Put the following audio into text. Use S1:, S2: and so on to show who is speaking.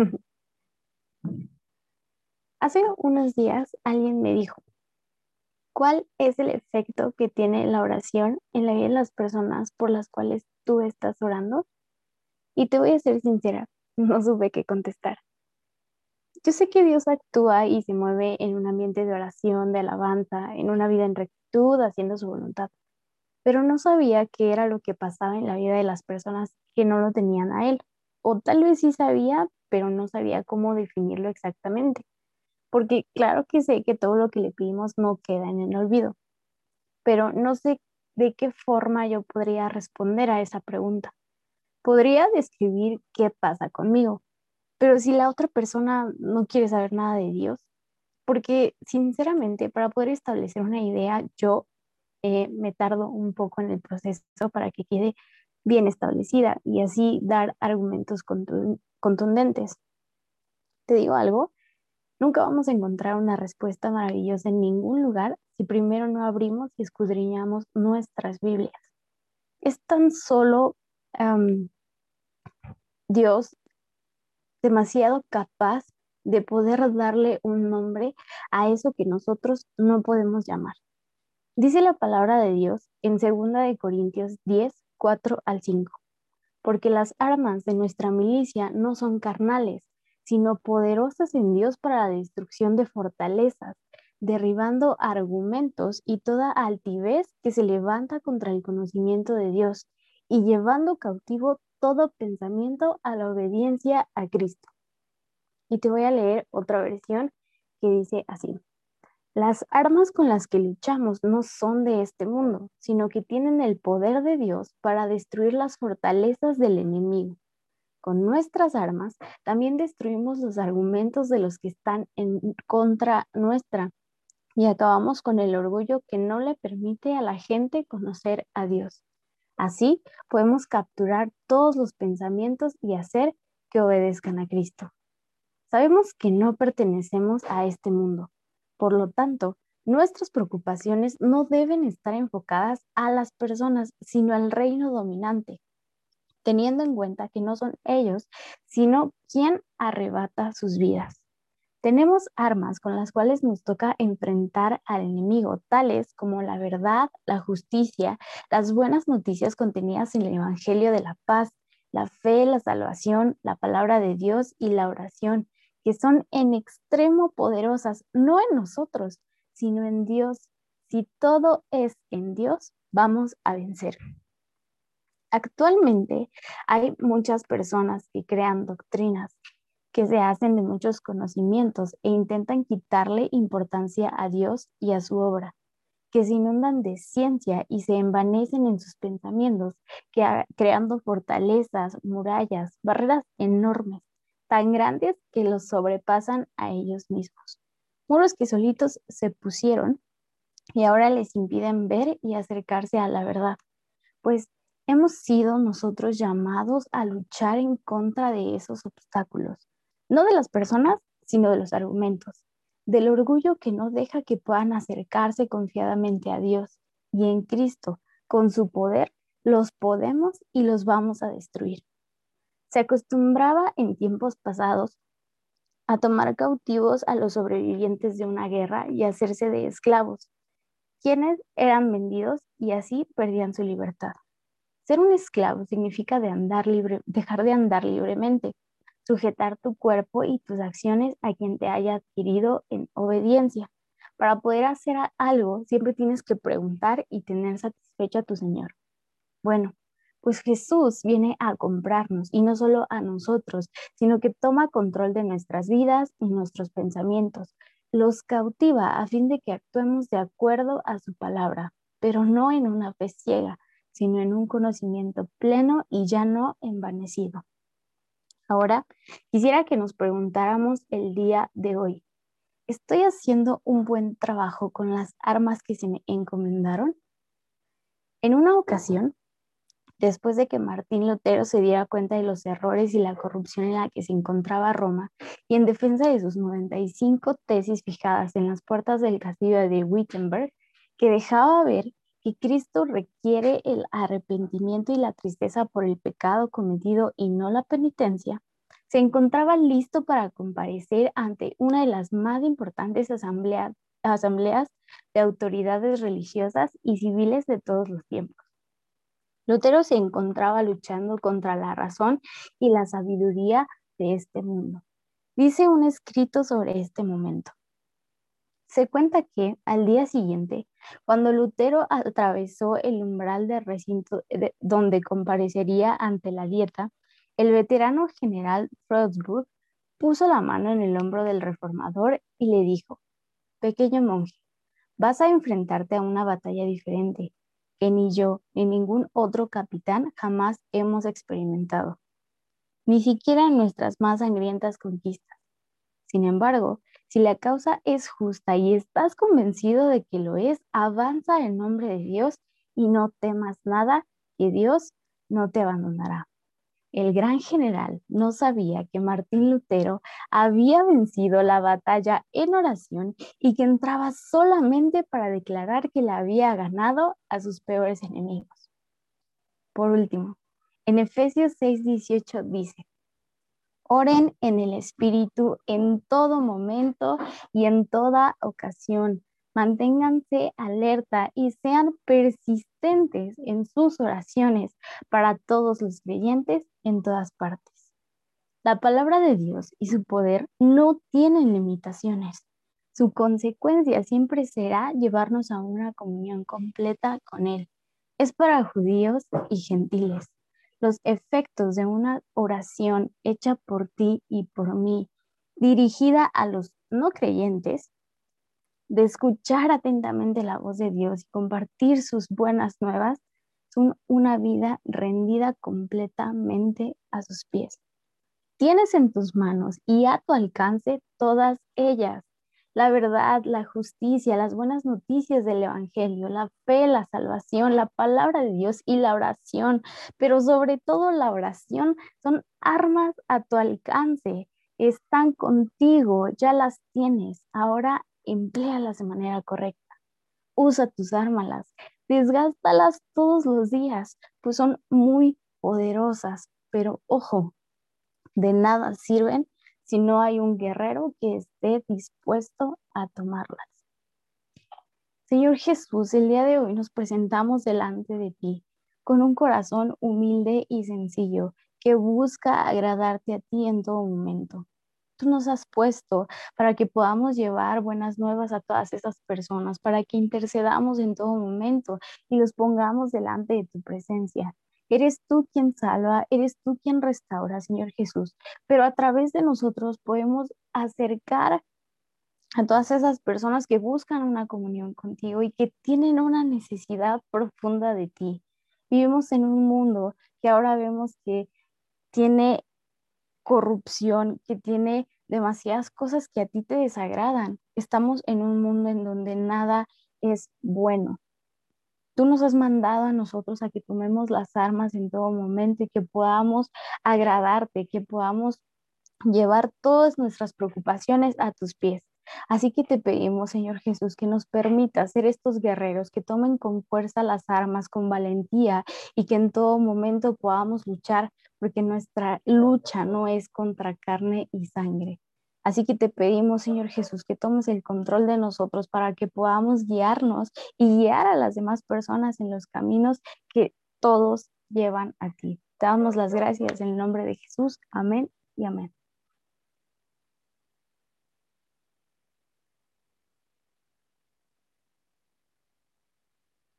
S1: Hace unos días alguien me dijo, ¿cuál es el efecto que tiene la oración en la vida de las personas por las cuales tú estás orando? Y te voy a ser sincera, no supe qué contestar. Yo sé que Dios actúa y se mueve en un ambiente de oración, de alabanza, en una vida en rectitud, haciendo su voluntad, pero no sabía qué era lo que pasaba en la vida de las personas que no lo tenían a Él. O tal vez sí sabía, pero no sabía cómo definirlo exactamente. Porque claro que sé que todo lo que le pedimos no queda en el olvido, pero no sé de qué forma yo podría responder a esa pregunta. Podría describir qué pasa conmigo, pero si la otra persona no quiere saber nada de Dios, porque sinceramente para poder establecer una idea, yo eh, me tardo un poco en el proceso para que quede bien establecida y así dar argumentos contundentes. Te digo algo, nunca vamos a encontrar una respuesta maravillosa en ningún lugar si primero no abrimos y escudriñamos nuestras Biblias. Es tan solo Dios demasiado capaz de poder darle un nombre a eso que nosotros no podemos llamar. Dice la palabra de Dios en 2 de Corintios 10, 4 al 5, porque las armas de nuestra milicia no son carnales, sino poderosas en Dios para la destrucción de fortalezas, derribando argumentos y toda altivez que se levanta contra el conocimiento de Dios y llevando cautivo todo pensamiento a la obediencia a Cristo. Y te voy a leer otra versión que dice así. Las armas con las que luchamos no son de este mundo, sino que tienen el poder de Dios para destruir las fortalezas del enemigo. Con nuestras armas también destruimos los argumentos de los que están en contra nuestra y acabamos con el orgullo que no le permite a la gente conocer a Dios. Así podemos capturar todos los pensamientos y hacer que obedezcan a Cristo. Sabemos que no pertenecemos a este mundo. Por lo tanto, nuestras preocupaciones no deben estar enfocadas a las personas, sino al reino dominante, teniendo en cuenta que no son ellos, sino quien arrebata sus vidas. Tenemos armas con las cuales nos toca enfrentar al enemigo, tales como la verdad, la justicia, las buenas noticias contenidas en el Evangelio de la paz, la fe, la salvación, la palabra de Dios y la oración, que son en extremo poderosas, no en nosotros, sino en Dios. Si todo es en Dios, vamos a vencer. Actualmente hay muchas personas que crean doctrinas que se hacen de muchos conocimientos e intentan quitarle importancia a Dios y a su obra, que se inundan de ciencia y se envanecen en sus pensamientos, que, creando fortalezas, murallas, barreras enormes, tan grandes que los sobrepasan a ellos mismos. Muros que solitos se pusieron y ahora les impiden ver y acercarse a la verdad, pues hemos sido nosotros llamados a luchar en contra de esos obstáculos no de las personas, sino de los argumentos, del orgullo que no deja que puedan acercarse confiadamente a Dios y en Cristo, con su poder, los podemos y los vamos a destruir. Se acostumbraba en tiempos pasados a tomar cautivos a los sobrevivientes de una guerra y hacerse de esclavos, quienes eran vendidos y así perdían su libertad. Ser un esclavo significa dejar de andar libremente, sujetar tu cuerpo y tus acciones a quien te haya adquirido en obediencia. Para poder hacer algo, siempre tienes que preguntar y tener satisfecho a tu Señor. Bueno, pues Jesús viene a comprarnos y no solo a nosotros, sino que toma control de nuestras vidas y nuestros pensamientos. Los cautiva a fin de que actuemos de acuerdo a su palabra, pero no en una fe ciega, sino en un conocimiento pleno y ya no envanecido. Ahora, quisiera que nos preguntáramos el día de hoy, ¿estoy haciendo un buen trabajo con las armas que se me encomendaron? En una ocasión, después de que Martín Lutero se diera cuenta de los errores y la corrupción en la que se encontraba Roma, y en defensa de sus 95 tesis fijadas en las puertas del castillo de Wittenberg, que dejaba ver que Cristo requiere el arrepentimiento y la tristeza por el pecado cometido y no la penitencia, se encontraba listo para comparecer ante una de las más importantes asambleas de autoridades religiosas y civiles de todos los tiempos. Lutero se encontraba luchando contra la razón y la sabiduría de este mundo. Dice un escrito sobre este momento. Se cuenta que al día siguiente, cuando Lutero atravesó el umbral del recinto donde comparecería ante la dieta, el veterano general Frostburg puso la mano en el hombro del reformador y le dijo, Pequeño monje, vas a enfrentarte a una batalla diferente que ni yo ni ningún otro capitán jamás hemos experimentado, ni siquiera en nuestras más sangrientas conquistas. Sin embargo, si la causa es justa y estás convencido de que lo es, avanza en nombre de Dios y no temas nada, que Dios no te abandonará. El gran general no sabía que Martín Lutero había vencido la batalla en oración y que entraba solamente para declarar que la había ganado a sus peores enemigos. Por último, en Efesios 6:18 dice, oren en el Espíritu en todo momento y en toda ocasión Manténganse alerta y sean persistentes en sus oraciones para todos los creyentes en todas partes. La palabra de Dios y su poder no tienen limitaciones. Su consecuencia siempre será llevarnos a una comunión completa con Él. Es para judíos y gentiles. Los efectos de una oración hecha por ti y por mí, dirigida a los no creyentes, de escuchar atentamente la voz de Dios y compartir sus buenas nuevas, son una vida rendida completamente a sus pies. Tienes en tus manos y a tu alcance todas ellas. La verdad, la justicia, las buenas noticias del Evangelio, la fe, la salvación, la palabra de Dios y la oración, pero sobre todo la oración son armas a tu alcance. Están contigo, ya las tienes. Ahora empléalas de manera correcta. Usa tus ármalas, desgástalas todos los días, pues son muy poderosas, pero ojo, de nada sirven si no hay un guerrero que esté dispuesto a tomarlas. Señor Jesús, el día de hoy nos presentamos delante de ti con un corazón humilde y sencillo que busca agradarte a ti en todo momento tú nos has puesto para que podamos llevar buenas nuevas a todas esas personas, para que intercedamos en todo momento y los pongamos delante de tu presencia. Eres tú quien salva, eres tú quien restaura, Señor Jesús, pero a través de nosotros podemos acercar a todas esas personas que buscan una comunión contigo y que tienen una necesidad profunda de ti. Vivimos en un mundo que ahora vemos que tiene corrupción, que tiene demasiadas cosas que a ti te desagradan. Estamos en un mundo en donde nada es bueno. Tú nos has mandado a nosotros a que tomemos las armas en todo momento y que podamos agradarte, que podamos llevar todas nuestras preocupaciones a tus pies. Así que te pedimos, Señor Jesús, que nos permita ser estos guerreros, que tomen con fuerza las armas, con valentía y que en todo momento podamos luchar, porque nuestra lucha no es contra carne y sangre. Así que te pedimos, Señor Jesús, que tomes el control de nosotros para que podamos guiarnos y guiar a las demás personas en los caminos que todos llevan a ti. Te damos las gracias en el nombre de Jesús. Amén y amén.